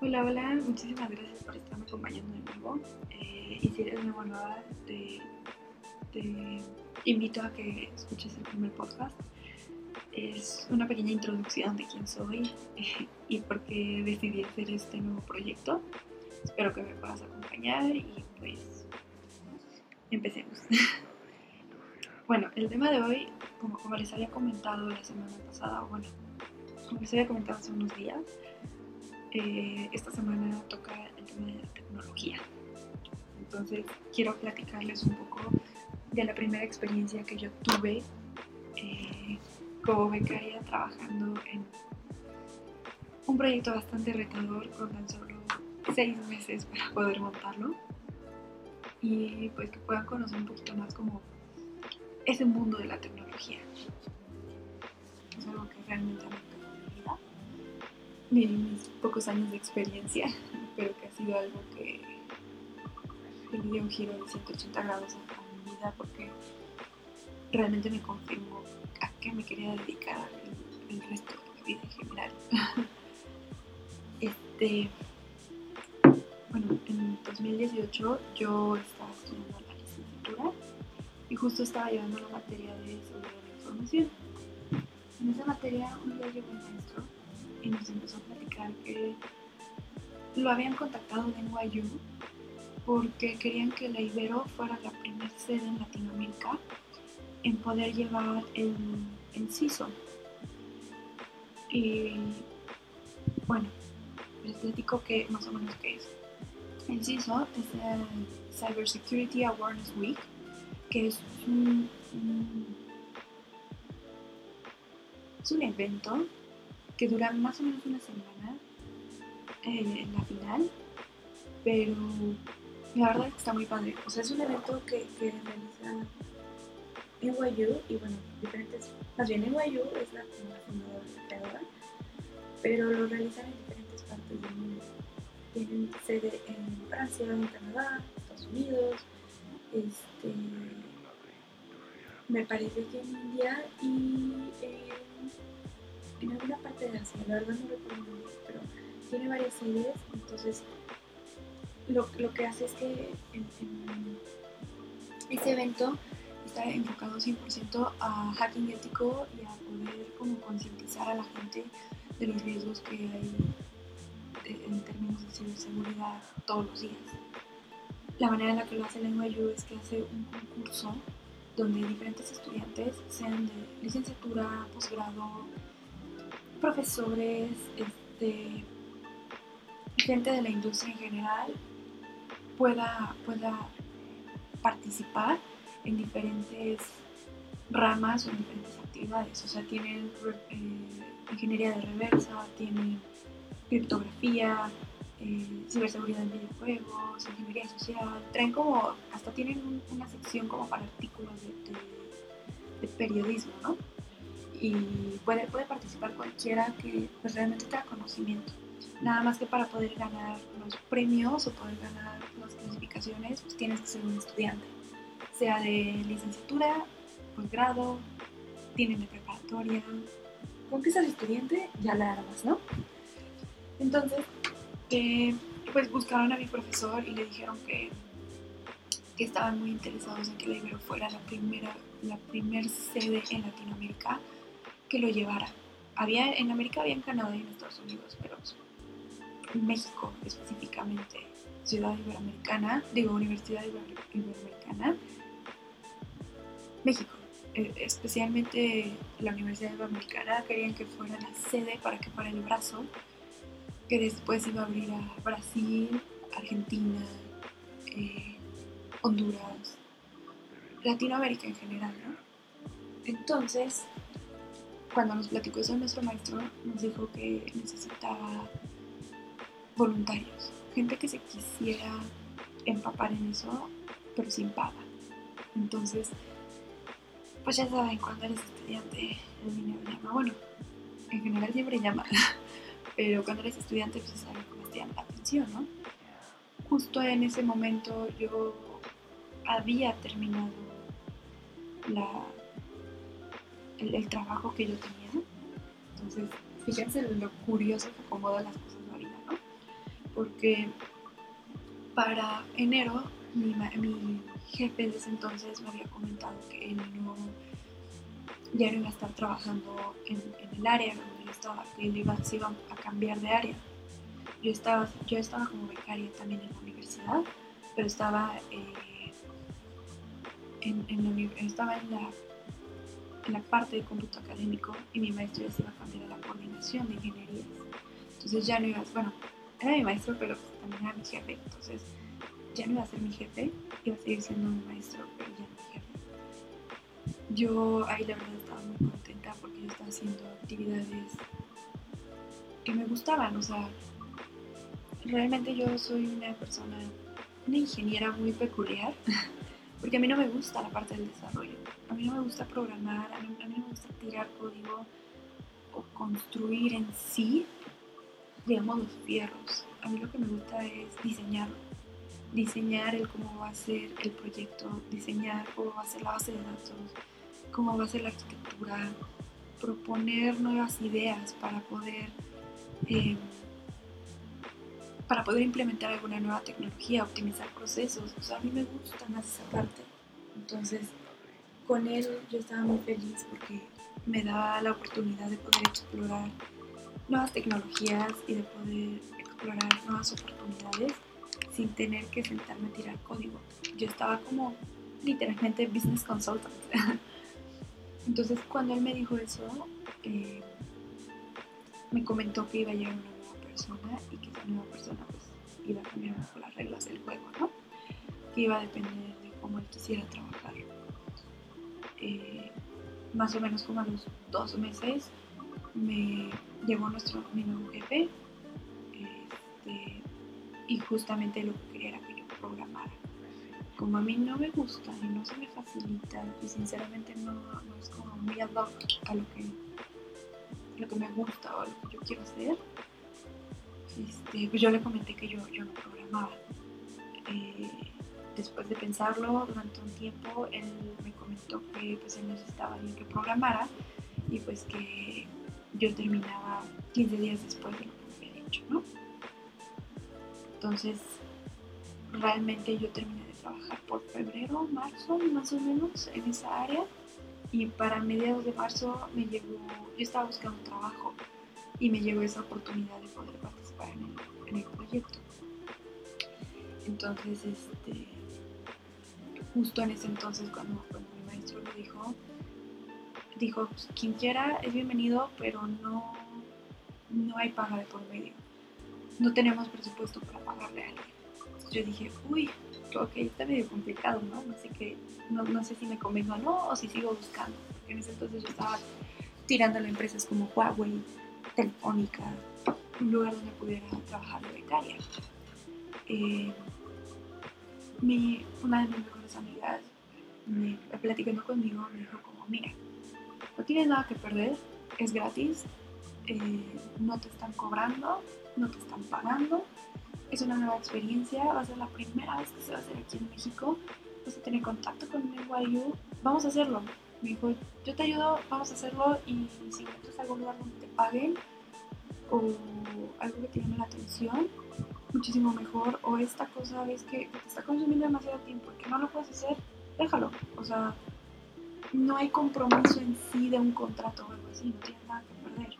Hola, hola, muchísimas gracias por estarme acompañando de nuevo. Eh, y si eres nuevo nueva, te, te invito a que escuches el primer podcast. Es una pequeña introducción de quién soy eh, y por qué decidí hacer este nuevo proyecto. Espero que me puedas acompañar y pues empecemos. bueno, el tema de hoy, como, como les había comentado la semana pasada, bueno, como les había comentado hace unos días, eh, esta semana toca el tema de la tecnología. Entonces quiero platicarles un poco de la primera experiencia que yo tuve eh, como becaria trabajando en un proyecto bastante retador con tan solo seis meses para poder montarlo y pues que puedan conocer un poquito más como ese mundo de la tecnología. Es algo que realmente me mis pocos años de experiencia, pero que ha sido algo que, que dio un giro de 180 grados a mi vida porque realmente me confirmó a qué me quería dedicar el, resto de mi vida en general. este, bueno, en 2018 yo estaba estudiando la licenciatura y justo estaba llevando la materia de seguridad de información. En esa materia un día llegó un maestro y nos empezó a platicar que lo habían contactado de NYU porque querían que la Ibero fuera la primera sede en Latinoamérica en poder llevar el, el CISO. Y bueno, les platico que más o menos qué es. El CISO es el Cyber Security Awareness Week, que es un, es un evento que dura más o menos una semana eh, en la final, pero la verdad que está muy padre. O sea, es un evento que, que realiza NYU y bueno, diferentes, más bien NYU es la, fundadora, la creadora, pero lo realizan en diferentes partes del mundo. Tienen sede en Francia, en Canadá, Estados Unidos, este, me parece que en India y en alguna parte de Asia, la verdad no recuerdo pero tiene varias sedes, entonces lo, lo que hace es que en, en ese evento está enfocado 100% a hacking ético y a poder como concientizar a la gente de los riesgos que hay en términos de ciberseguridad todos los días. La manera en la que lo hace la NYU es que hace un concurso donde diferentes estudiantes, sean de licenciatura, posgrado, profesores, este, gente de la industria en general pueda, pueda participar en diferentes ramas o en diferentes actividades. O sea, tienen eh, ingeniería de reversa, tienen criptografía, eh, ciberseguridad en videojuegos, ingeniería social. Traen como, hasta tienen una sección como para artículos de, periodismo, ¿no? Y puede, puede participar cualquiera que pues, realmente tenga conocimiento. Nada más que para poder ganar los premios o poder ganar las clasificaciones, pues tienes que ser un estudiante, sea de licenciatura, posgrado, tienen de preparatoria. Con que seas estudiante, ya la armas, ¿no? Entonces, eh, pues buscaron a mi profesor y le dijeron que, que estaban muy interesados en que la Ibero fuera la primera, la primer sede en Latinoamérica que lo llevara. Había, en América había en Canadá y en Estados Unidos, pero en México específicamente, Ciudad Iberoamericana, digo Universidad Iberoamericana, México, eh, especialmente la Universidad Iberoamericana, querían que fuera la sede para que fuera el brazo, que después iba a abrir a Brasil, Argentina, eh, Honduras, Latinoamérica en general, ¿no? Entonces, cuando nos platicó eso nuestro maestro, nos dijo que necesitaba voluntarios, gente que se quisiera empapar en eso, pero sin paga. Entonces, pues ya saben, cuando eres estudiante, el dinero llama. Bueno, en general siempre llama, pero cuando eres estudiante, pues es algo que te llama la atención, ¿no? Justo en ese momento yo había terminado la el, trabajo que yo tenía. Entonces, fíjense lo curioso que acomoda las cosas en la vida, ¿no? porque para enero mi, mi jefe de ese entonces me había comentado que él no, ya no iba a estar trabajando en, el área donde yo estaba, que él iba, se iba a cambiar de área. Yo estaba, yo estaba como becaria también en la universidad, pero estaba, eh, en, en estaba en la, en la parte de cómputo académico y mi maestro ya se iba a cambiar a la coordinación de ingenierías. Entonces ya no iba, bueno, era mi maestro, pero también era mi jefe. Entonces ya no iba a ser mi jefe, iba a seguir siendo mi maestro, pero ya no mi jefe. Yo ahí la verdad estaba muy contenta porque yo estaba haciendo actividades que me gustaban, o sea, realmente yo soy una persona, una ingeniera muy peculiar, porque a mí no me gusta la parte del desarrollo, a mí no me gusta programar, a mí, no me gusta tirar código o construir en sí, digamos, los fierros. A mí lo que me gusta es diseñarlo diseñar el cómo va a ser el proyecto, diseñar cómo va a ser la base de datos, cómo va a ser la arquitectura, proponer nuevas ideas para poder, eh, para poder implementar alguna nueva tecnología, optimizar procesos. O sea, a mí me gusta más esa parte. Entonces, con él yo estaba muy feliz porque me daba la oportunidad de poder explorar nuevas tecnologías y de poder explorar nuevas oportunidades sin tener que sentarme a tirar código. Yo estaba como literalmente business consultant. Entonces cuando él me dijo eso, eh, me comentó que iba a llegar una persona y que esa nueva persona pues iba a cambiar las reglas del juego, ¿no? Que iba a depender de cómo él quisiera trabajar. Eh, más o menos como a los dos meses me llegó nuestro mi nuevo jefe este, y justamente lo que quería era que yo programara. Como a mí no me gusta y no se me facilita y sinceramente no, no es como muy ad hoc a lo que, lo que me gusta o lo que yo quiero hacer, este, pues yo le comenté que yo, yo no programaba. Eh, después de pensarlo durante un tiempo, él me comentó que pues él necesitaba alguien que programara y pues que yo terminaba 15 días después de lo que había dicho, ¿no? Entonces, realmente yo terminé de trabajar por febrero, marzo, más o menos, en esa área. Y para mediados de marzo me llegó, yo estaba buscando trabajo y me llegó esa oportunidad de poder participar Entonces, este, justo en ese entonces, cuando, mi maestro me dijo, dijo, pues, quien quiera es bienvenido, pero no, no hay paga de por medio no tenemos presupuesto para pagarle a alguien. yo dije, uy, ok, está medio complicado, ¿no? No sé, qué, no, no sé si me convengo o no, o si sigo buscando. Porque en ese entonces yo estaba tirando a empresas como Huawei, Telefónica, un lugar donde pudiera trabajar de becaria. Eh, mi, una de mis mejores amigas, me, platicando conmigo, me dijo como, mira, no tienes nada que perder, es gratis, eh, no te están cobrando, no te están pagando, es una nueva experiencia, va a ser la primera vez que se va a hacer aquí en México, vas a tener contacto con NYU, vamos a hacerlo. Me dijo, yo te ayudo, vamos a hacerlo y si encuentras algún lugar donde te paguen o algo que te llame la atención, muchísimo mejor. O esta cosa ves que te está consumiendo demasiado tiempo y que no lo puedes hacer, déjalo. O sea, no hay compromiso en sí de un contrato o algo así, no tienes nada que perder.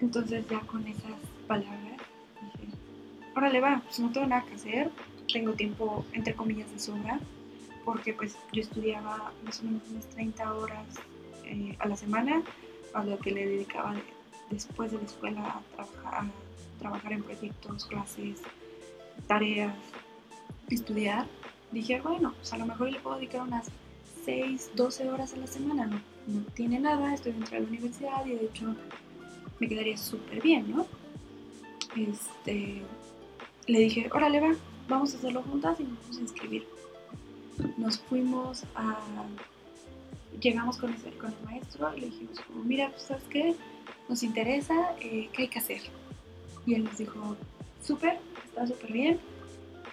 Entonces ya con esas palabras dije, órale va, pues no tengo nada que hacer, tengo tiempo entre comillas de sobra, porque pues yo estudiaba más o menos unas 30 horas eh, a la semana, a lo que le dedicaba después de la escuela a trabajar, en proyectos, clases, tareas, estudiar. Dije, bueno, pues a lo mejor le puedo dedicar unas 6, 12 horas a la semana, no, no tiene nada, estoy dentro de la universidad y de hecho me quedaría súper bien, ¿no? Este, le dije, órale, va, vamos a hacerlo juntas y nos vamos a inscribir. Nos fuimos a... Llegamos con, ese, con el maestro y le dijimos, mira, pues, ¿sabes qué? Nos interesa, eh, ¿qué hay que hacer? Y él nos dijo, súper, está súper bien,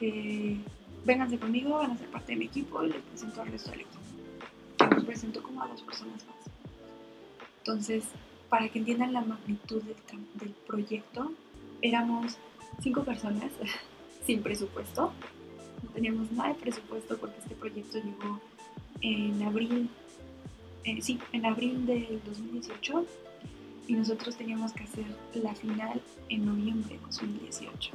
eh, vénganse conmigo, van a ser parte de mi equipo y les presento al resto del equipo. Nos presentó como a dos personas más. Entonces, para que entiendan la magnitud del, proyecto, éramos cinco personas sin presupuesto. No teníamos nada de presupuesto porque este proyecto llegó en abril, eh, sí, en abril del 2018 y nosotros teníamos que hacer la final en noviembre de 2018.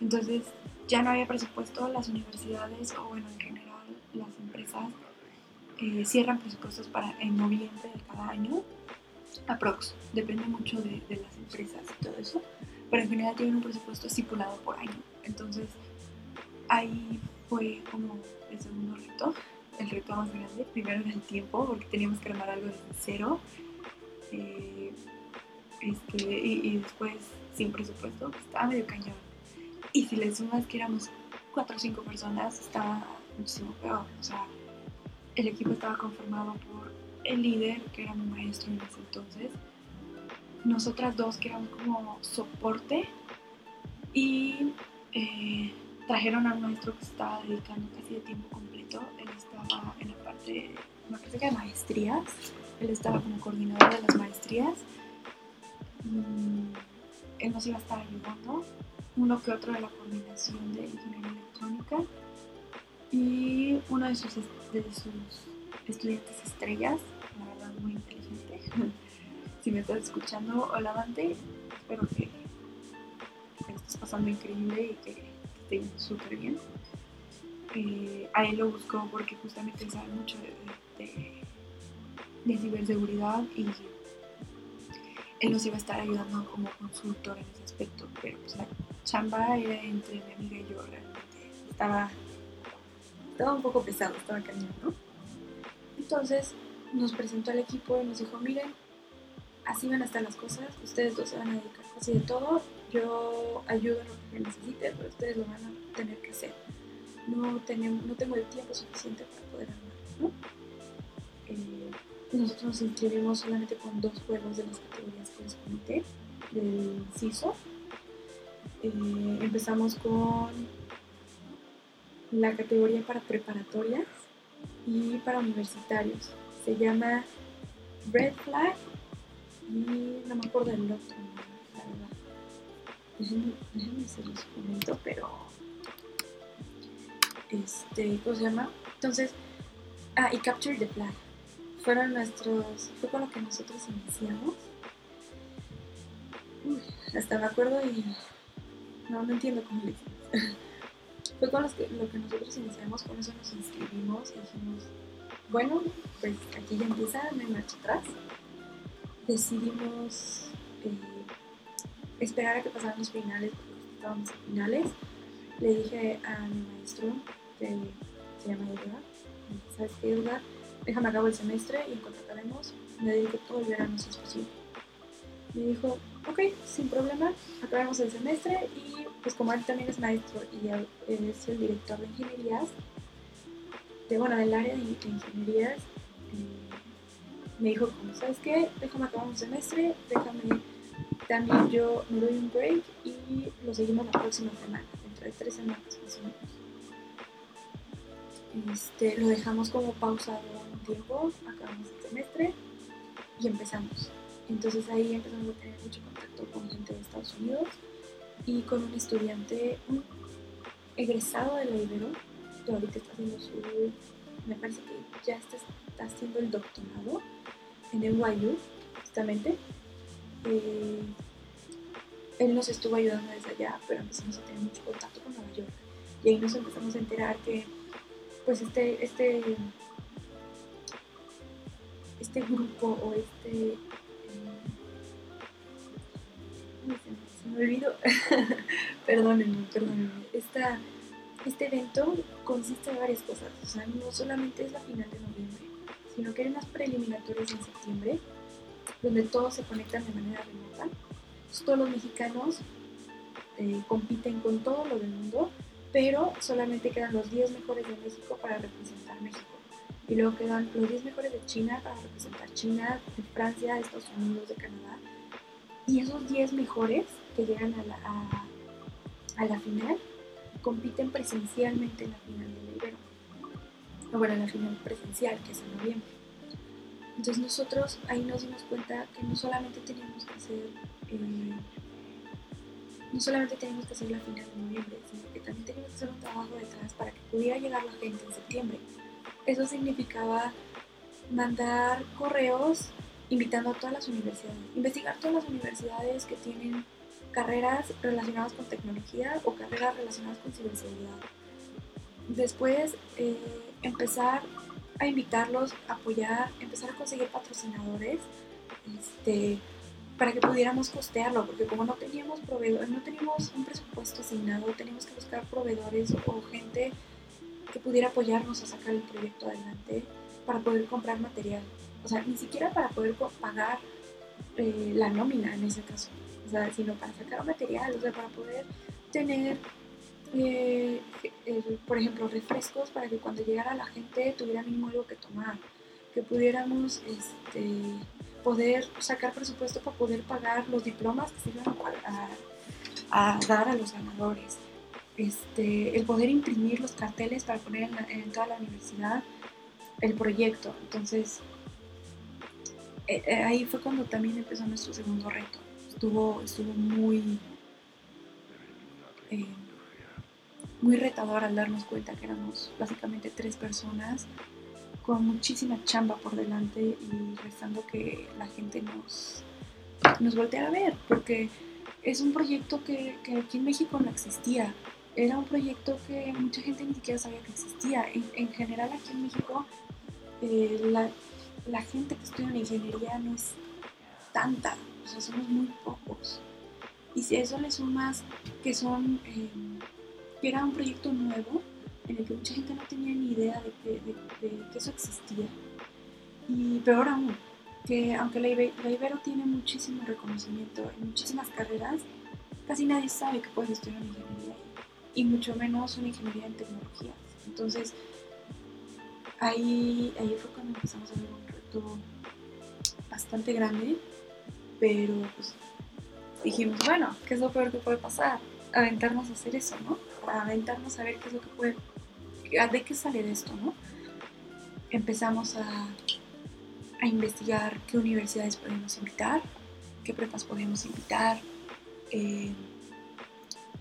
Entonces ya no había presupuesto, las universidades o bueno, en general las empresas eh, cierran presupuestos para en noviembre de cada año, aprox, depende mucho de, de las empresas y todo eso, pero en general tienen un presupuesto estipulado por año. Entonces ahí fue como el segundo reto, el reto más grande, primero en el tiempo, porque teníamos que armar algo desde cero. Eh, este, y, y, después sin presupuesto, estaba medio cañón. Y si le sumas que éramos cuatro o cinco personas, estaba muchísimo peor. O sea, el equipo estaba conformado por el líder, que era mi maestro en ese entonces, nosotras dos, que éramos como soporte, y eh, trajeron a un maestro que estaba dedicando casi de tiempo completo. Él estaba en la parte, me parece que de maestrías, él estaba como coordinador de las maestrías. Mm, él nos iba a estar ayudando, uno que otro de la coordinación de ingeniería electrónica y uno de sus, de sus estudiantes estrellas, la verdad muy inteligente. si me estás escuchando, hola Dante, espero que, que estés pasando increíble y que esté súper bien. Eh, a él lo buscó porque justamente sabe mucho de, de, ciberseguridad y él nos iba a estar ayudando como consultor en ese aspecto, pero pues la chamba era entre mi amiga y yo realmente. Estaba, estaba un poco pesado, estaba cañón, ¿no? Entonces nos presentó al equipo y nos dijo, miren, así van a estar las cosas, ustedes dos se van a dedicar casi de todo, yo ayudo en lo que necesiten, pero ustedes lo van a tener que hacer. No, tenemos, no tengo el tiempo suficiente para poder nosotros nos inscribimos solamente con dos juegos de las categorías que les comenté, del CISO. Eh, empezamos con la categoría para preparatorias y para universitarios. Se llama Red Flag y no me acuerdo del otro, la verdad. Déjenme, déjenme se los comento, pero. Este, ¿cómo se llama? Entonces, ah, y Capture the Flag. Fueron nuestros. Fue con lo que nosotros iniciamos. Uy, hasta me acuerdo y. No, no entiendo cómo le hicimos. Fue con los que, lo que nosotros iniciamos, con eso nos inscribimos y dijimos, bueno, pues aquí ya empieza, no hay marcha atrás. Decidimos eh, esperar a que pasaran los finales, porque estábamos en finales. Le dije a mi maestro, que se llama Edgar, ¿sabes qué, Edgar? Déjame acabo el semestre y acabemos, me dedico todo el verano si es posible. Me dijo, ok, sin problema, acabemos el semestre y pues como él también es maestro y es el director de ingenierías, de, bueno, del área de, ingenierías, eh, me dijo, ¿sabes qué? Déjame acabar un semestre, déjame, también yo me doy un break y lo seguimos la próxima semana, dentro de tres semanas más o menos. Este, lo dejamos como pausado acabamos el semestre y empezamos. Entonces ahí empezamos a tener mucho contacto con gente de Estados Unidos y con un estudiante, un egresado de la Ibero, que ahorita está haciendo su, me parece que ya está, está haciendo el doctorado en NYU, justamente. Eh, él nos estuvo ayudando desde allá, pero empezamos a tener mucho contacto con Nueva York. Y ahí nos empezamos a enterar que, pues, este, este, este grupo o este me olvido, perdónenme, perdónenme. Esta, este evento consiste de varias cosas, o sea, no solamente es la final de noviembre, sino que hay unas preliminatorias en septiembre, donde todos se conectan de manera remota. todos los mexicanos eh, compiten con todo lo del mundo, pero solamente quedan los 10 mejores de México para representar México. Y luego quedan los 10 mejores de China para representar China, de Francia, de Estados Unidos, de Canadá. Y esos 10 mejores que llegan a la, a, a la final compiten presencialmente en la final del Ibero. O bueno, en la final presencial, que es en noviembre. Entonces nosotros ahí nos dimos cuenta que no solamente teníamos que hacer, eh, no solamente teníamos que hacer la final de noviembre, sino que también teníamos que hacer un trabajo detrás para que pudiera llegar la gente en septiembre. Eso significaba mandar correos invitando a todas las universidades, investigar todas las universidades que tienen carreras relacionadas con tecnología o carreras relacionadas con ciberseguridad. Después eh, empezar a invitarlos, apoyar, empezar a conseguir patrocinadores este, para que pudiéramos costearlo, porque como no teníamos proveedores, no teníamos un presupuesto asignado, teníamos que buscar proveedores o gente que pudiera apoyarnos a sacar el proyecto adelante para poder comprar material. O sea, ni siquiera para poder pagar eh, la nómina en ese caso, o sea, sino para sacar material, o sea, para poder tener, eh, por ejemplo, refrescos para que cuando llegara la gente tuviera mínimo algo que tomar, que pudiéramos este, poder sacar presupuesto para poder pagar los diplomas que se iban a, dar a los ganadores. Este, el poder imprimir los carteles para poner en, toda la universidad el proyecto. Entonces, eh, eh, ahí fue cuando también empezó nuestro segundo reto. Estuvo, estuvo muy, eh, muy retador al darnos cuenta que éramos básicamente tres personas con muchísima chamba por delante y rezando que la gente nos, nos volteara a ver, porque es un proyecto que, que, aquí en México no existía. Era un proyecto que mucha gente ni siquiera sabía que existía. En, en general aquí en México eh, la, la, gente que estudia en ingeniería no es tanta, o sea, somos muy pocos. Y si eso le sumas que son, eh, que era un proyecto nuevo, en el que mucha gente no tenía ni idea de que, eso existía. Y peor aún, que aunque la, Ibero tiene muchísimo reconocimiento en muchísimas carreras, casi nadie sabe que puedes estudiar una ingeniería y mucho menos una ingeniería en tecnologías. Entonces, ahí, ahí fue cuando empezamos a ver un reto bastante grande, pero pues dijimos, bueno, ¿qué es lo peor que puede pasar? Aventarnos a hacer eso, ¿no? Aventarnos a ver qué es lo que puede ¿de qué sale de esto, no? Empezamos a, a investigar qué universidades podemos invitar, qué prepas podemos invitar, eh,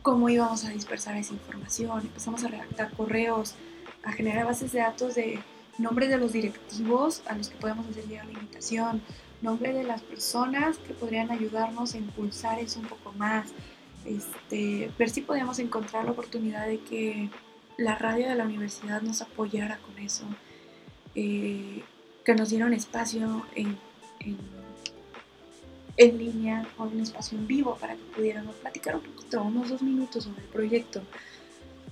cómo íbamos a dispersar esa información. Empezamos a redactar correos, a generar bases de datos de nombre de los directivos a los que podemos hacer llegar la invitación, nombre de las personas que podrían ayudarnos a impulsar eso un poco más, este, ver si podíamos encontrar la oportunidad de que la radio de la universidad nos apoyara con eso, eh, que nos diera un espacio en, línea o un espacio en vivo para que pudiéramos platicar un poquito, unos dos minutos sobre el proyecto,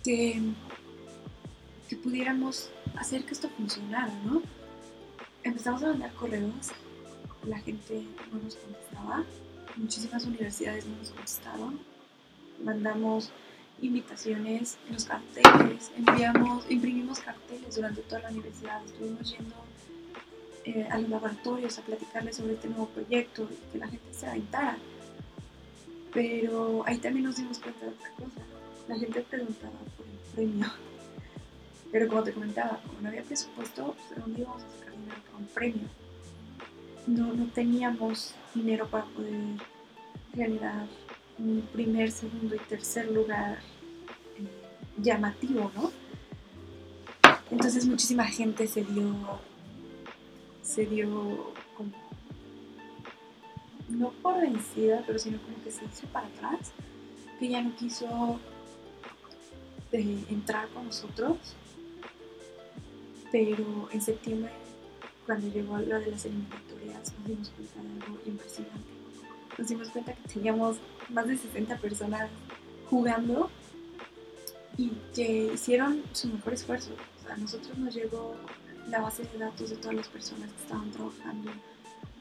que, que pudiéramos hacer que esto funcionara, ¿no? Empezamos a mandar correos, la gente no nos contestaba, muchísimas universidades no nos contestaron, mandamos invitaciones, los carteles, enviamos, imprimimos carteles durante toda la universidad, estuvimos yendo eh, a los laboratorios a platicarles sobre este nuevo proyecto y que la gente se aventara. Pero ahí también nos dimos cuenta de otra cosa. La gente preguntaba por el premio. Pero como te comentaba, como no había presupuesto, pues, ¿de dónde íbamos a sacar dinero para un premio? No, no teníamos dinero para poder generar un primer, segundo y tercer lugar eh, llamativo, ¿no? Entonces muchísima gente se dio, se dio como, no por vencida, pero sino como que se hizo para atrás, que ya no quiso eh, entrar con nosotros. Pero en septiembre, cuando llegó la de las eliminatorias, nos dimos cuenta de algo impresionante nos dimos cuenta que teníamos más de 60 personas jugando y que hicieron su mejor esfuerzo. a nosotros nos llegó la base de datos de todas las personas que estaban trabajando,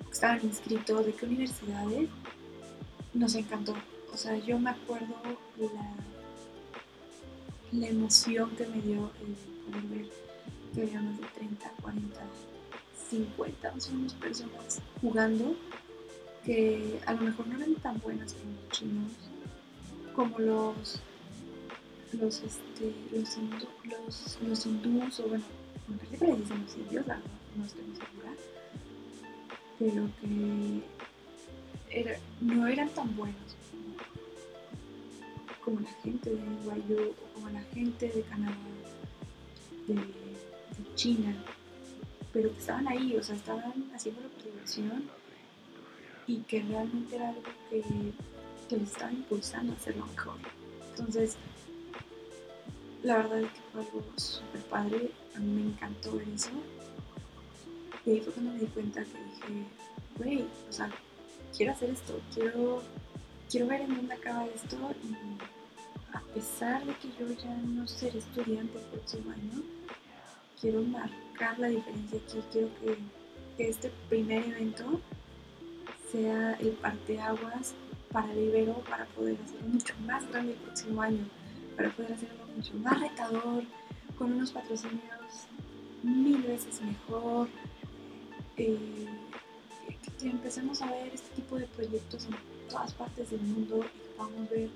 que estaban inscritos, de qué universidades. Nos encantó. O sea, yo me acuerdo la, la emoción que me dio el poder ver que había más de 30, 40, 50 más o menos personas jugando que a lo mejor no eran tan buenas como los chinos, como los los este los, los, los hindús o bueno parece que le dicen los indios no estoy muy segura pero que no eran tan buenos. Como la gente de Guayú o como la gente de Canadá, de, China, pero que estaban ahí, o sea, estaban haciéndolo por diversión y que realmente era algo que, que les estaba impulsando a hacerlo mejor. Entonces, la verdad es que fue algo súper padre, a mí me encantó eso. Y ahí fue cuando me di cuenta que dije, güey, o sea, quiero hacer esto, quiero, quiero ver en dónde acaba esto y a pesar de que yo ya no seré estudiante el próximo año, quiero marcar la diferencia aquí, quiero que, que este primer evento sea el parteaguas para el Ibero para poder hacerlo mucho más grande el próximo año, para poder hacerlo mucho más retador, con unos patrocinios mil veces mejor, eh, que, empecemos a ver este tipo de proyectos en todas partes del mundo y que podamos ver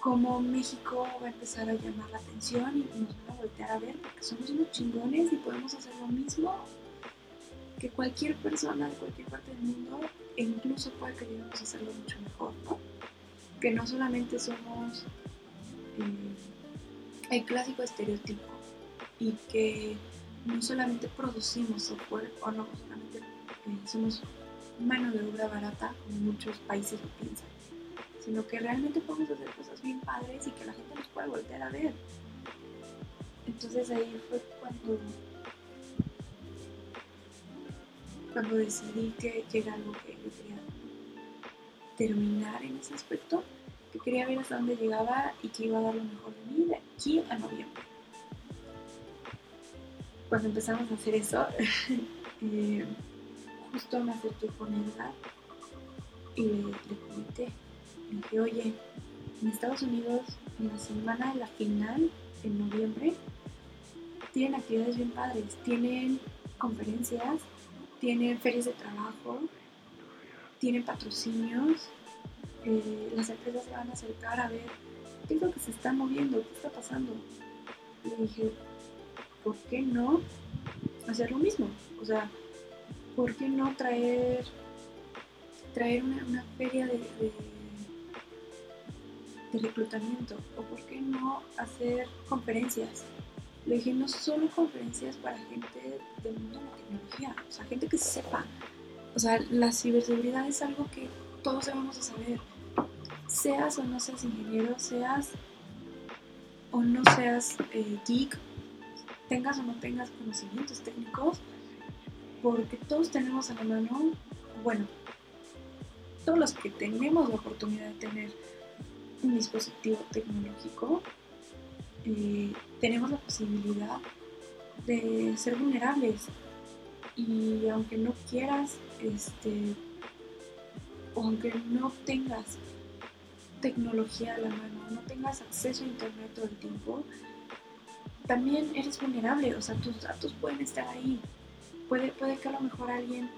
cómo México va a empezar a llamar la atención y nos van a voltear a ver porque somos unos chingones y podemos hacer lo mismo que cualquier persona de cualquier parte del mundo e incluso puede que lleguemos a hacerlo mucho mejor, ¿no? Que no solamente somos eh, el clásico estereotipo y que no solamente producimos software o no solamente eh, somos mano de obra barata como muchos países lo piensan, sino que realmente podemos hacer cosas bien padres y que la gente nos puede voltear a ver. Entonces ahí fue cuando cuando decidí que, era algo que yo quería terminar en ese aspecto, que quería ver hasta dónde llegaba y que iba a dar lo mejor de mí de aquí a noviembre. Cuando empezamos a hacer eso, justo me acerqué con Edgar y le, le comenté, le dije, oye, en Estados Unidos, en la semana de la final, en noviembre, tienen actividades bien padres, tienen conferencias, tienen ferias de trabajo, tienen patrocinios, eh, las empresas se van a acercar a ver qué es lo que se está moviendo, qué está pasando. Le dije, ¿por qué no hacer lo mismo? O sea, ¿por qué no traer, traer una, feria de, reclutamiento? ¿O por qué no hacer conferencias? Le dije, no solo conferencias para gente del mundo de la tecnología, o sea, gente que sepa. O sea, la ciberseguridad es algo que todos debemos de saber. Seas o no seas ingeniero, seas o no seas eh, geek, tengas o no tengas conocimientos técnicos, porque todos tenemos a la mano, bueno, todos los que tenemos la oportunidad de tener un dispositivo tecnológico, eh, tenemos la posibilidad de ser vulnerables. Y aunque no quieras, este, aunque no tengas tecnología a la mano, no tengas acceso a internet todo el tiempo, también eres vulnerable, o sea, tus datos pueden estar ahí. Puede, puede que a lo mejor alguien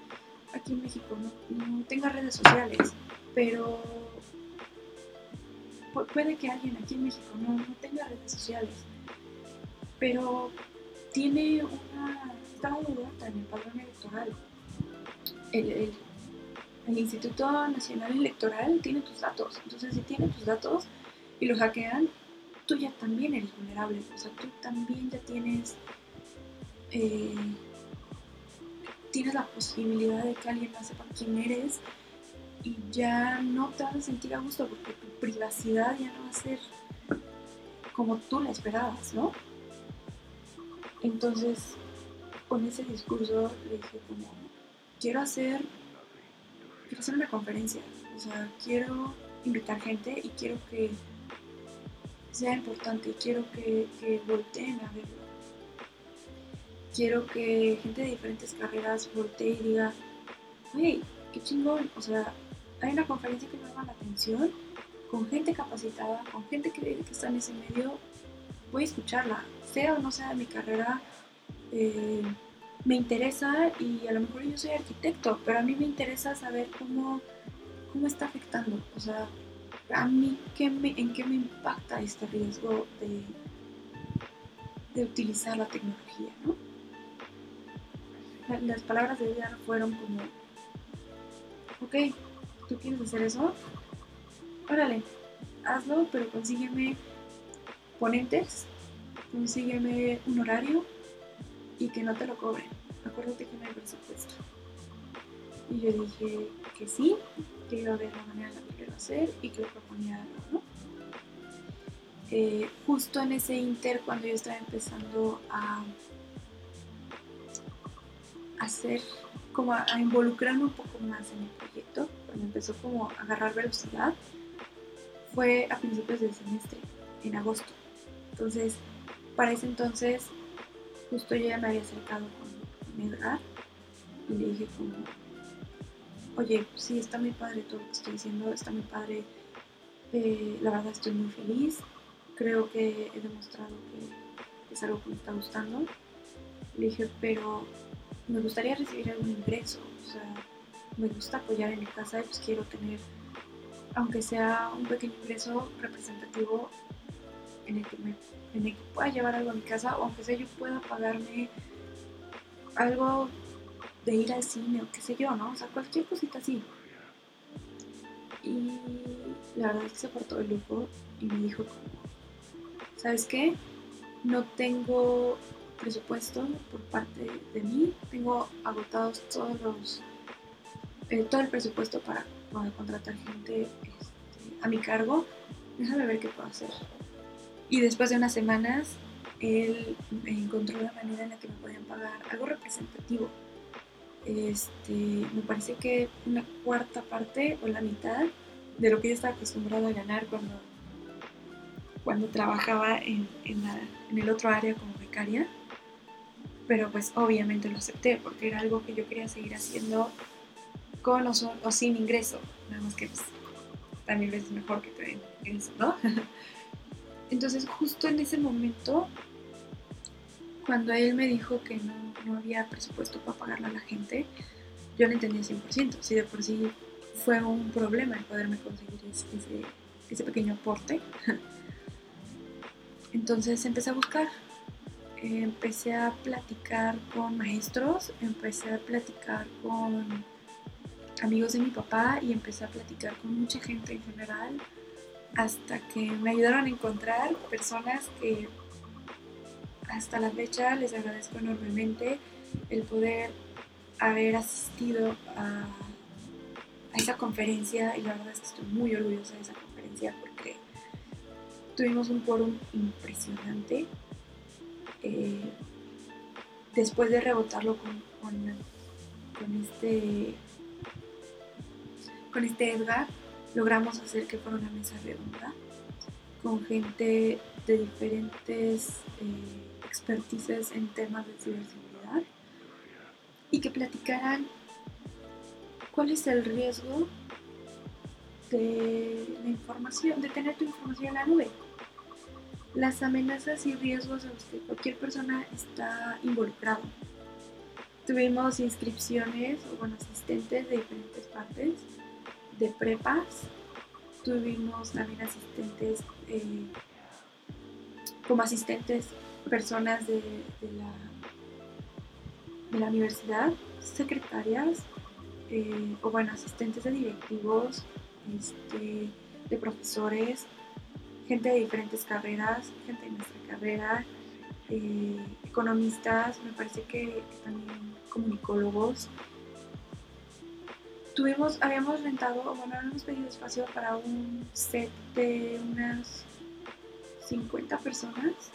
aquí en México no tenga redes sociales, pero puede que alguien aquí en México no, tenga redes sociales, pero tiene una. está en el padrón electoral. El, Instituto Nacional Electoral tiene tus datos. Entonces, si tiene tus datos y los hackean, tú ya también eres vulnerable. O sea, tú también ya tienes. Eh, tienes la posibilidad de que alguien más sepa quién eres y ya no te vas a sentir a gusto porque tu privacidad ya no va a ser como tú la esperabas, ¿no? Entonces, con ese discurso le dije como, quiero hacer, quiero hacer una conferencia, o sea, quiero invitar gente y quiero que sea importante, quiero que, que volteen a verlo. Quiero que gente de diferentes carreras voltee y diga, hey, qué chingón, o sea, hay una conferencia que me llama la atención, con gente capacitada, con gente que, que está en ese medio, voy a escucharla, sea o no sea mi carrera, eh, me interesa y a lo mejor yo soy arquitecto, pero a mí me interesa saber cómo, cómo está afectando, o sea, a mí qué me, en qué me impacta este riesgo de, de utilizar la tecnología, ¿no? Las palabras de ella fueron como, ok, ¿tú quieres hacer eso? Órale, hazlo, pero consígueme ponentes, consígueme un horario y que no te lo cobren. Acuérdate que no hay presupuesto. Y yo dije que sí, a ver la manera en la que quiero hacer y que proponía ¿no? Eh, justo en ese inter, cuando yo estaba empezando a hacer, como a, involucrarme un poco más en el proyecto, cuando empezó como a agarrar velocidad, fue a principios del semestre, en agosto. Entonces, para ese entonces, justo yo ya me había acercado con, Edgar y le dije como, oye, sí, está muy padre todo lo que estoy diciendo, está muy padre, eh, la verdad estoy muy feliz, creo que he demostrado que es algo que me está gustando. Le dije, pero me gustaría recibir algún ingreso, o sea, me gusta apoyar en mi casa y pues quiero tener, aunque sea un pequeño ingreso representativo en el que, me, en el que pueda llevar algo a mi casa, o aunque sea yo pueda pagarme algo de ir al cine o qué sé yo, ¿no? O sea, cualquier cosita así. Y la verdad es que se portó el lujo y me dijo ¿sabes qué? No tengo presupuesto por parte de mí, tengo agotados todos los, eh, todo el presupuesto para, contratar gente este, a mi cargo, déjame ver qué puedo hacer. Y después de unas semanas, él encontró la manera en la que me podían pagar algo representativo. Este, me parece que una cuarta parte o la mitad de lo que yo estaba acostumbrado a ganar cuando cuando trabajaba en, el otro área como becaria, pero pues obviamente lo acepté porque era algo que yo quería seguir haciendo con o, sin ingreso, nada más que pues, también es mejor que te den ingreso, ¿no? Entonces justo en ese momento, cuando él me dijo que no, había presupuesto para pagarle a la gente, yo lo entendía 100%, si de por sí fue un problema el poderme conseguir ese, ese pequeño aporte. Entonces empecé a buscar, empecé a platicar con maestros, empecé a platicar con amigos de mi papá y empecé a platicar con mucha gente en general hasta que me ayudaron a encontrar personas que hasta la fecha les agradezco enormemente el poder haber asistido a, esa conferencia y la verdad es que estoy muy orgullosa de esa conferencia porque tuvimos un quórum impresionante. Eh, después de rebotarlo con, con, este con este Edgar, logramos hacer que fuera una mesa redonda con gente de diferentes eh, expertices en temas de ciberseguridad y que platicaran cuál es el riesgo de la información, de tener tu información en la nube las amenazas y riesgos en los que cualquier persona está involucrado. Tuvimos inscripciones o asistentes de diferentes partes, de prepas, tuvimos también asistentes eh, como asistentes personas de, la, universidad, secretarias eh, o bueno, asistentes de directivos, este, de profesores, gente de diferentes carreras, gente de nuestra carrera, eh, economistas, me parece que, también comunicólogos. Tuvimos, habíamos rentado, bueno, habíamos pedido espacio para un set de unas 50 personas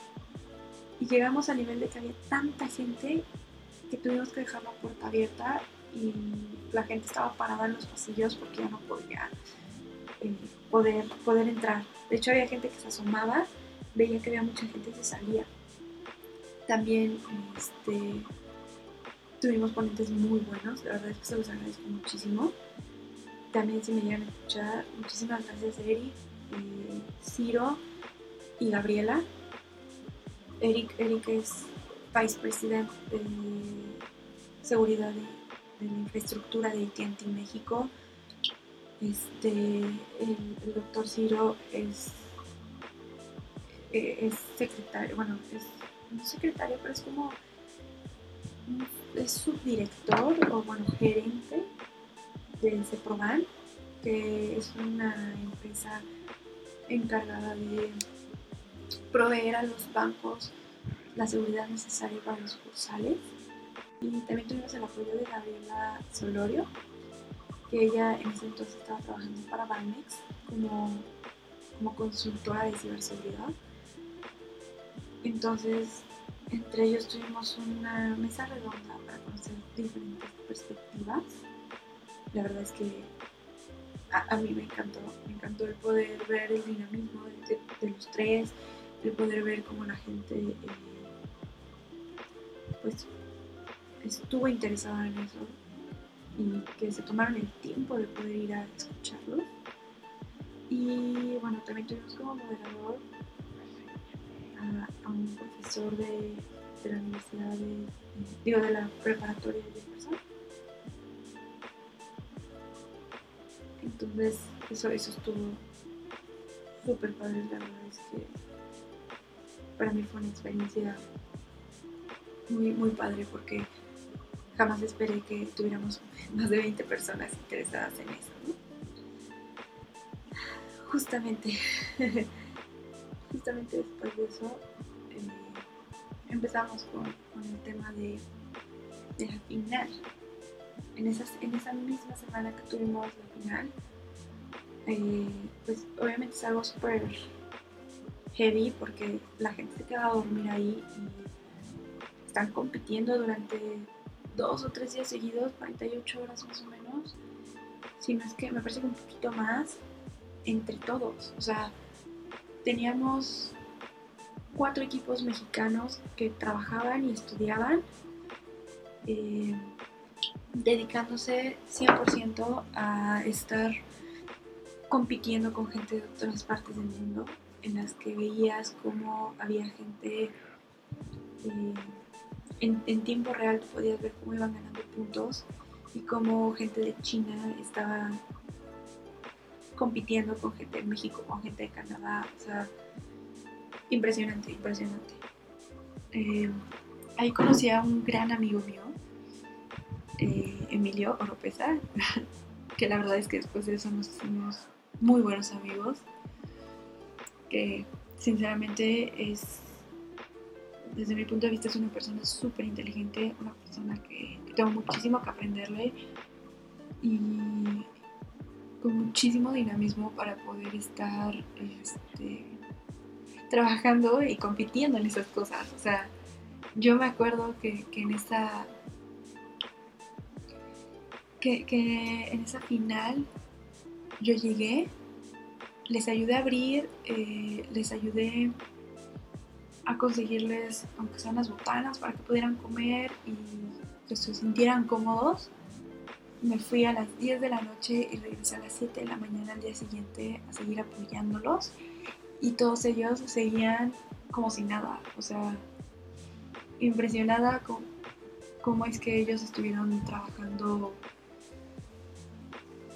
y llegamos al nivel de que había tanta gente que tuvimos que dejar la puerta abierta y la gente estaba parada en los pasillos porque ya no podía eh, poder, poder entrar. De hecho, había gente que se asomaba, veía que había mucha gente se salía. También este, tuvimos ponentes muy buenos, la verdad es que se los agradezco muchísimo. También si me llegan a escuchar, muchísimas gracias Eric, eh, Ciro y Gabriela. Eric, Eric es Vice President de Seguridad de, la Infraestructura de AT&T México. Este, el, doctor Ciro es, eh, es secretario, bueno, es no secretario, pero es como es subdirector o bueno, gerente de CEPROVAN, que es una empresa encargada de proveer a los bancos la seguridad necesaria para los cursales. Y también tuvimos el apoyo de Gabriela Solorio, que ella en ese entonces estaba trabajando para Banex como, como consultora de ciberseguridad. Entonces, entre ellos tuvimos una mesa redonda para conocer diferentes perspectivas. La verdad es que a, mí me encantó, me encantó el poder ver el dinamismo de, los tres, el poder ver cómo la gente eh, pues estuvo interesada en eso y que se tomaron el tiempo de poder ir a escucharlo. Y bueno, también tuvimos como moderador a, un profesor de, la universidad de, digo, de la preparatoria de Jefferson. Entonces, eso, eso estuvo súper padre, la verdad es que para mí fue una experiencia muy, muy padre porque jamás esperé que tuviéramos más de 20 personas interesadas en eso. Justamente, justamente después de eso eh, empezamos con, el tema de, de la final. En, esas, en esa misma semana que tuvimos la final, eh, pues obviamente es algo súper heavy porque la gente se queda a dormir ahí y están compitiendo durante dos o tres días seguidos, 48 horas más o menos. Si no es que me parece que un poquito más entre todos. O sea, teníamos cuatro equipos mexicanos que trabajaban y estudiaban, eh, dedicándose 100% a estar compitiendo con gente de otras partes del mundo, en las que veías cómo había gente eh, en, tiempo real, podías ver cómo iban ganando puntos y cómo gente de China estaba compitiendo con gente de México, con gente de Canadá, o sea, impresionante, impresionante. Eh, ahí conocí a un gran amigo mío, eh, Emilio Oropesa, que la verdad es que después de eso nos hicimos muy buenos amigos, que sinceramente es, desde mi punto de vista, es una persona súper inteligente, una persona que, tengo muchísimo que aprenderle y con muchísimo dinamismo para poder estar este, trabajando y compitiendo en esas cosas. O sea, yo me acuerdo que, en esa que, que, en esa final yo llegué, les ayudé a abrir, eh, les ayudé a conseguirles, aunque sean las botanas, para que pudieran comer y que se sintieran cómodos. Me fui a las 10 de la noche y regresé a las 7 de la mañana al día siguiente a seguir apoyándolos. Y todos ellos seguían como si nada. O sea, impresionada con cómo es que ellos estuvieron trabajando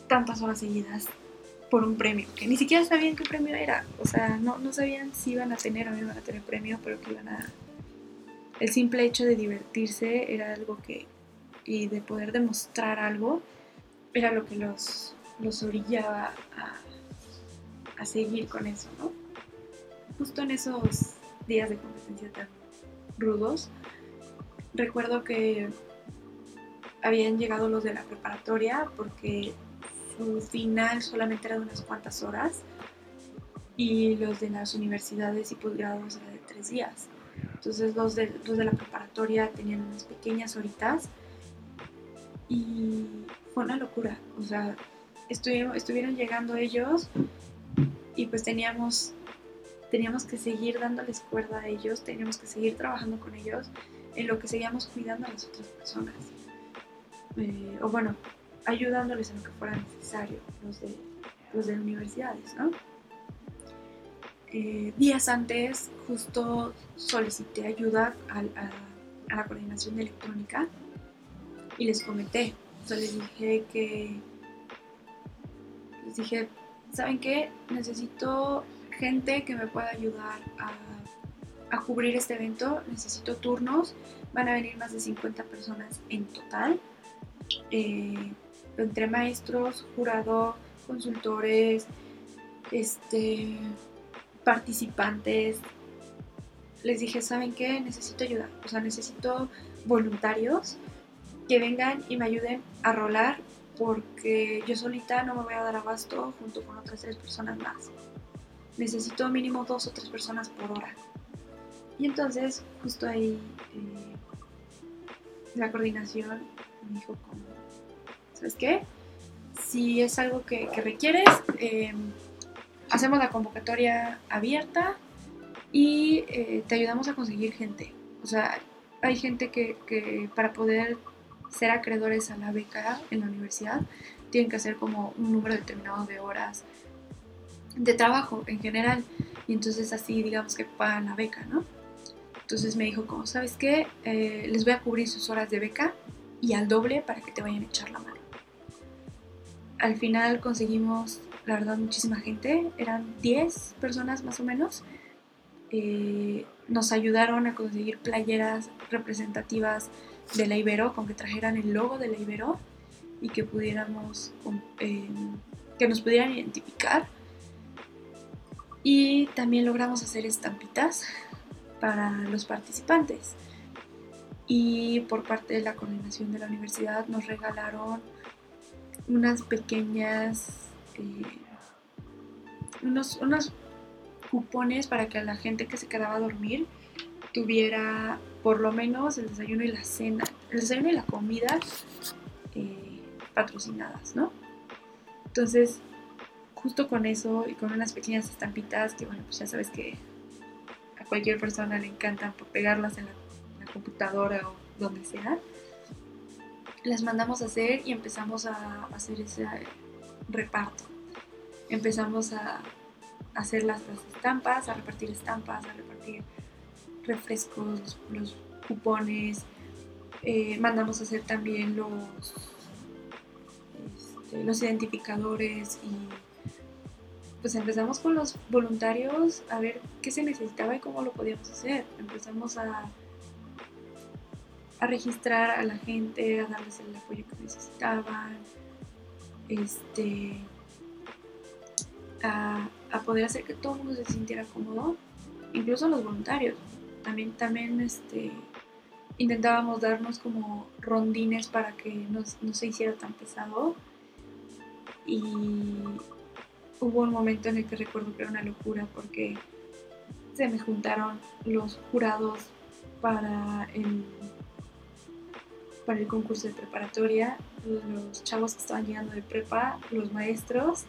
tantas horas seguidas por un premio, que ni siquiera sabían qué premio era. O sea, no, no sabían si iban a tener o no iban a tener premio, pero que iban a... El simple hecho de divertirse era algo que... y de poder demostrar algo, era lo que los, los orillaba a, a seguir con eso, ¿no? Justo en esos días de competencia tan rudos, recuerdo que habían llegado los de la preparatoria porque su final solamente era de unas cuantas horas y los de las universidades y posgrados era de tres días. Entonces los de, los de la preparatoria tenían unas pequeñas horitas y fue una locura. O sea, estuvieron, estuvieron llegando ellos y pues teníamos, teníamos que seguir dándoles cuerda a ellos, teníamos que seguir trabajando con ellos en lo que seguíamos cuidando a las otras personas. Eh, o bueno, ayudándoles en lo que fuera necesario, los de, los de universidades, ¿no? Eh, días antes justo solicité ayuda a, la coordinación electrónica y les comenté, les dije que, les dije, ¿saben qué? Necesito gente que me pueda ayudar a, a cubrir este evento, necesito turnos, van a venir más de 50 personas en total. Eh, entre maestros, jurado, consultores, este, participantes, les dije, ¿saben qué? Necesito ayuda, o sea, necesito voluntarios que vengan y me ayuden a rolar porque yo solita no me voy a dar abasto junto con otras tres personas más. Necesito mínimo dos o tres personas por hora. Y entonces, justo ahí, eh, la coordinación me dijo, como, ¿sabes qué? Si es algo que, requieres, em, hacemos la convocatoria abierta y eh, te ayudamos a conseguir gente. O sea, hay gente que, que para poder ser acreedores a la beca en la universidad, tienen que hacer como un número determinado de horas de trabajo en general. Y entonces así digamos que pagan la beca, ¿no? Entonces me dijo, como, ¿sabes qué? Eh, les voy a cubrir sus horas de beca y al doble para que te vayan a echar la mano. Al final conseguimos, la verdad, muchísima gente. Eran 10 personas más o menos. Eh, nos ayudaron a conseguir playeras representativas de la Ibero, con que trajeran el logo de la Ibero y que pudiéramos, eh, que nos pudieran identificar. Y también logramos hacer estampitas para los participantes. Y por parte de la coordinación de la universidad nos regalaron unas pequeñas, eh, unos, unos cupones para que la gente que se quedaba a dormir tuviera por lo menos el desayuno y la cena, el desayuno y la comida eh, patrocinadas, ¿no? Entonces, justo con eso y con unas pequeñas estampitas que, bueno, pues ya sabes que a cualquier persona le encantan por pegarlas en la, computadora o donde sea, las mandamos a hacer y empezamos a hacer ese reparto. Empezamos a hacer las estampas, a repartir estampas, a repartir refrescos, los, cupones, eh, mandamos a hacer también los, este, los identificadores y pues empezamos con los voluntarios a ver qué se necesitaba y cómo lo podíamos hacer. Empezamos a, a registrar a la gente, a darles el apoyo que necesitaban, este, a, a poder hacer que todo el mundo se sintiera cómodo, incluso los voluntarios también, también este, intentábamos darnos como rondines para que no, se hiciera tan pesado. Y hubo un momento en el que recuerdo que era una locura porque se me juntaron los jurados para el, para el concurso de preparatoria, los chavos que estaban llegando de prepa, los maestros,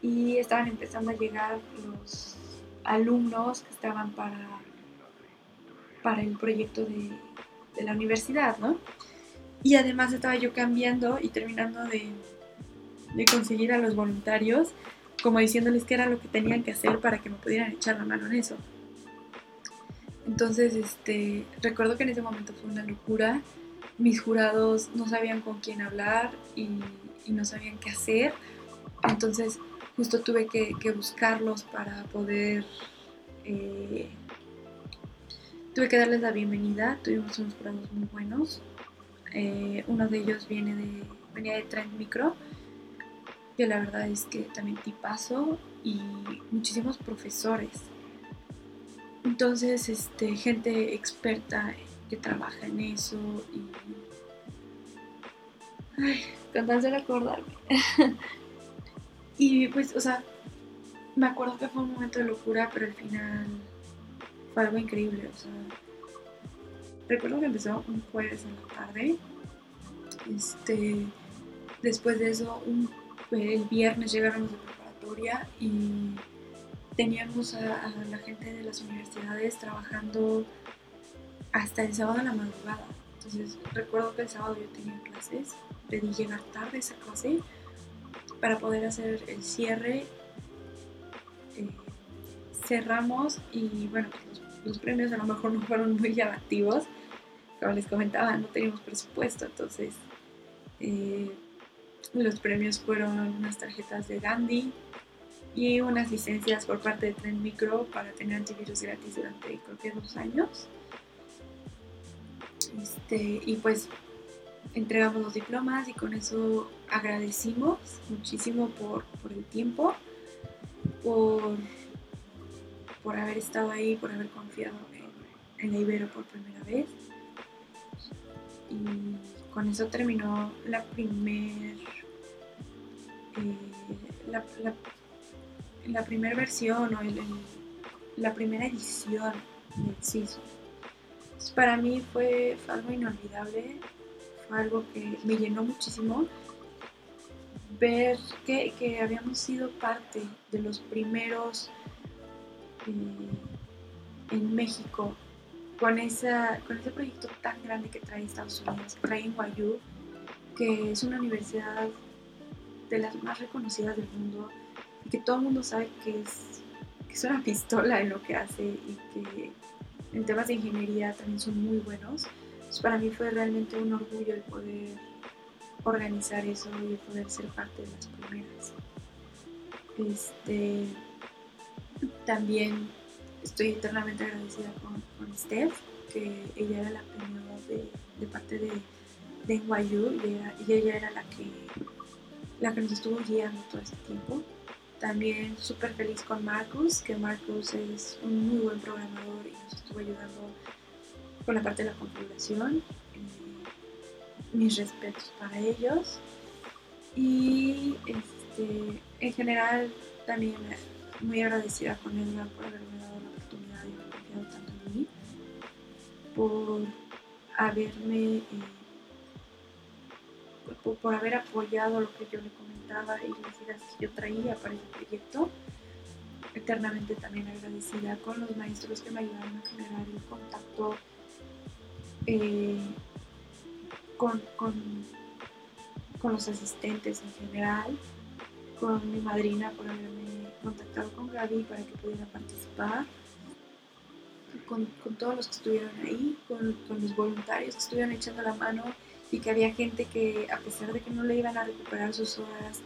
y estaban empezando a llegar los alumnos que estaban para para el proyecto de, la universidad, ¿no? Y además estaba yo cambiando y terminando de, conseguir a los voluntarios, como diciéndoles qué era lo que tenían que hacer para que me pudieran echar la mano en eso. Entonces, este, recuerdo que en ese momento fue una locura. Mis jurados no sabían con quién hablar y, no sabían qué hacer. Entonces, justo tuve que, buscarlos para poder eh, Tuve que darles la bienvenida, tuvimos unos programas muy buenos. Eh, uno de ellos viene de, venía de Trend Micro, que la verdad es que también tipazo y muchísimos profesores. Entonces, este, gente experta que trabaja en eso y... Ay, con tan solo acordarme. y pues, o sea, me acuerdo que fue un momento de locura, pero al final fue algo increíble. O sea, recuerdo que empezó un jueves en la tarde. Este, después de eso, el viernes llegaron de preparatoria y teníamos a, la gente de las universidades trabajando hasta el sábado a la madrugada. Entonces recuerdo que el sábado yo tenía clases, pedí llegar tarde a esa clase para poder hacer el cierre. Eh, cerramos y bueno, los premios a lo mejor no fueron muy llamativos. Como les comentaba, no teníamos presupuesto, entonces eh, los premios fueron unas tarjetas de Gandhi y unas licencias por parte de Tren Micro para tener antivirus gratis durante creo que dos años. Este, y pues entregamos los diplomas y con eso agradecimos muchísimo por, por el tiempo, por por haber estado ahí, por haber confiado en, en la Ibero por primera vez. Y con eso terminó la primer eh, la, la, primera versión o la primera edición del CISO. Para mí fue, algo inolvidable, fue algo que me llenó muchísimo. Ver que, que habíamos sido parte de los primeros eh, en México con, esa, con ese proyecto tan grande que trae Estados Unidos, que trae NYU, que es una universidad de las más reconocidas del mundo y que todo el mundo sabe que es, que es una pistola en lo que hace y que en temas de ingeniería también son muy buenos. para mí fue realmente un orgullo el poder organizar eso y poder ser parte de las primeras. Este, también estoy eternamente agradecida con, con Steph, que ella era la primera de, de parte de, de NYU y, y ella era la que la que nos estuvo guiando todo este tiempo. También súper feliz con Marcus, que Marcus es un muy buen programador y nos estuvo ayudando con la parte de la configuración. Eh, mis respetos para ellos. Y este, en general también muy agradecida con Edgar por haberme dado la oportunidad y haber confiado tanto en mí, por haberme... Eh, por, haber apoyado lo que yo le comentaba y las ideas que yo traía para el proyecto. Eternamente también agradecida con los maestros que me ayudaron a generar el contacto eh, con, con, con los asistentes en general, con mi madrina por haberme contactado con Gaby para que pudiera participar. Con, con, todos los que estuvieron ahí, con, con, los voluntarios que estuvieron echando la mano y que había gente que a pesar de que no le iban a recuperar sus horas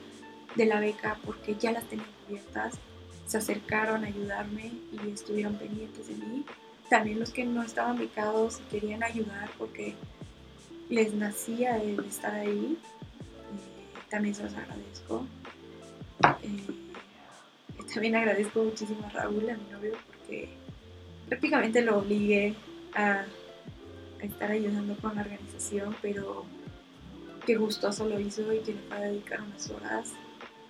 de la beca porque ya las tenían cubiertas, se acercaron a ayudarme y estuvieron pendientes de mí. También los que no estaban becados querían ayudar porque les nacía el estar ahí, eh, también se los agradezco. Eh, también agradezco muchísimo a Raúl, a mi novio, porque prácticamente lo obligué a estar ayudando con la organización, pero qué gustoso lo hizo y que le pueda dedicar unas horas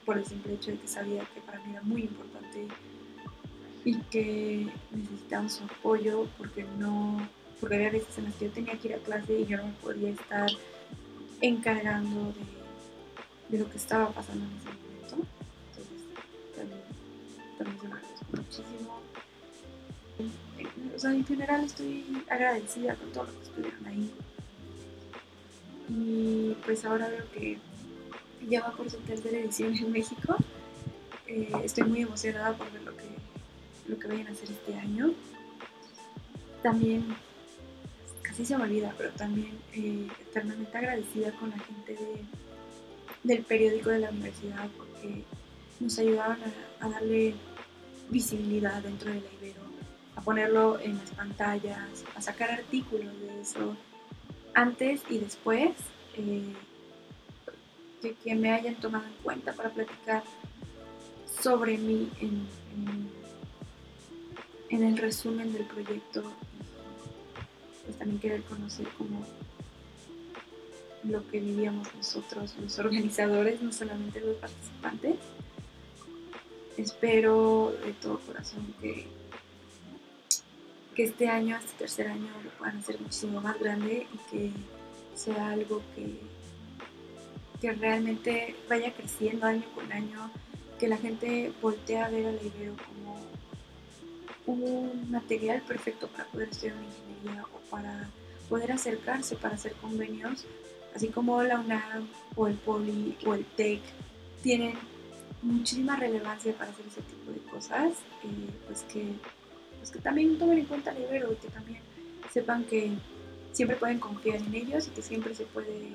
por el simple hecho de que sabía que para mí era muy importante y que necesitaba su apoyo porque no, porque había veces en las que yo tenía que ir a clase y yo no me podía estar encargando de, de lo que estaba pasando en ese momento. Entonces, también, también se lo agradezco muchísimo o sea, en general estoy agradecida con todo lo que estuvieron ahí. Y pues ahora veo que ya va por su tercera edición en México. Eh, estoy muy emocionada por ver lo que, lo que vayan a hacer este año. También, casi se me olvida, pero también eh, eternamente agradecida con la gente de, del periódico de la universidad porque nos ayudaban a, a darle visibilidad dentro de la Ibero a ponerlo en las pantallas, a sacar artículos de eso, antes y después, eh, que, me hayan tomado en cuenta para platicar sobre mí en, el resumen del proyecto, pues también querer conocer como lo que vivíamos nosotros, los organizadores, no solamente los participantes. Espero de todo corazón que que este año, este tercer año, lo puedan hacer muchísimo más grande y que sea algo que, que realmente vaya creciendo año con año, que la gente voltee a ver al Ibero como un material perfecto para poder estudiar una ingeniería o para poder acercarse para hacer convenios, así como la UNAM o el POLI o el TEC tienen muchísima relevancia para hacer ese tipo de cosas, eh, pues que pues que también tomen en cuenta el Ibero y que también sepan que siempre pueden confiar en ellos y que siempre se puede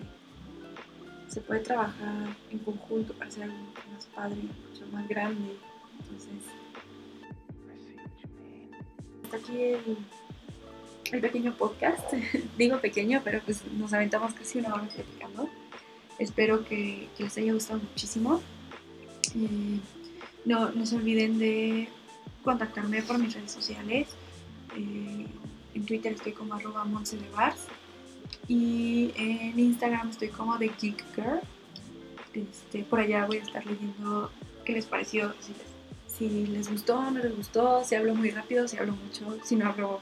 se puede trabajar en conjunto para hacer algo mucho más padre, mucho más grande. Entonces, hasta aquí el, el pequeño podcast. Digo pequeño, pero pues nos aventamos casi una hora platicando. Espero que, les haya gustado muchísimo. Eh, no, no se olviden de contactarme por mis redes sociales. Eh, en Twitter estoy como arroba Bars y en Instagram estoy como The Geek Girl. Este, por allá voy a estar leyendo qué les pareció, si les, si les gustó no les gustó, si hablo muy rápido, si hablo mucho, si no hablo,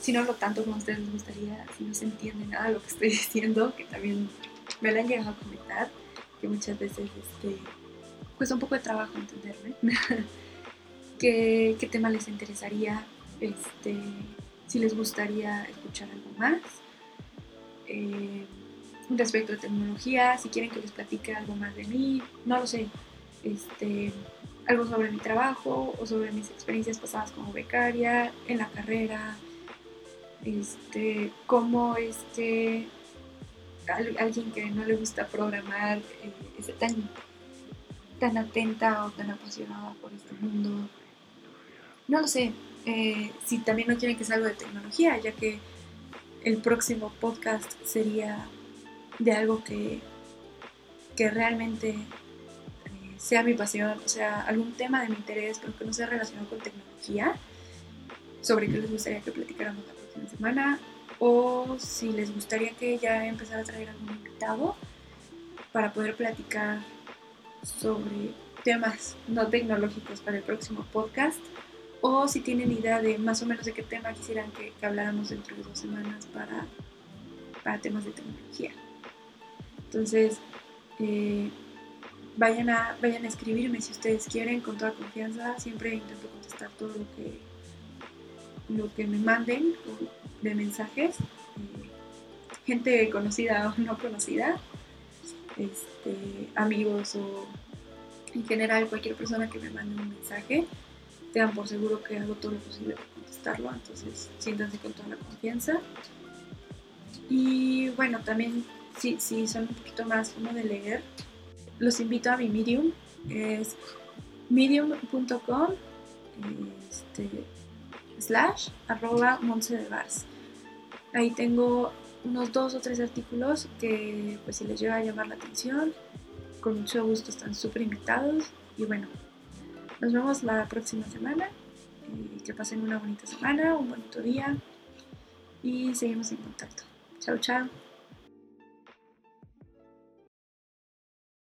si no hablo tanto como a ustedes les gustaría, si no se entiende nada de lo que estoy diciendo, que también me lo han llegado a comentar, que muchas veces este, cuesta un poco de trabajo entenderme. ¿Qué, ¿Qué, tema les interesaría? Este, si les gustaría escuchar algo más. Eh, respecto a tecnología, si quieren que les platique algo más de mí, no lo sé, este, algo sobre mi trabajo o sobre mis experiencias pasadas como becaria, en la carrera, este, cómo este, alguien que no le gusta programar eh, es tan, tan atenta o tan apasionada por este mundo. No lo sé, eh, si también no quieren que sea algo de tecnología, ya que el próximo podcast sería de algo que, que realmente eh, sea mi pasión, o sea, algún tema de mi interés, pero que no sea relacionado con tecnología, sobre qué les gustaría que platicáramos la próxima semana, o si les gustaría que ya empezara a traer algún invitado para poder platicar sobre temas no tecnológicos para el próximo podcast o si tienen idea de más o menos de qué tema quisieran que, habláramos dentro de dos semanas para, para temas de tecnología. Entonces, eh, vayan, a, vayan a escribirme si ustedes quieren, con toda confianza. Siempre intento contestar todo lo que, lo que me manden de mensajes. Eh, gente conocida o no conocida, este, amigos o en general cualquier persona que me mande un mensaje tengan por seguro que hago todo lo posible para contestarlo, entonces siéntanse con toda la confianza. Y bueno, también si, si son un poquito más como de leer, los invito a mi Medium, es medium.com este, slash arroba de Bars. Ahí tengo unos dos o tres artículos que pues si les llega a llamar la atención, con mucho gusto están súper invitados y bueno, nos vemos la próxima semana. y que pasen una bonita semana, un bonito día y seguimos en contacto. Chao, chao.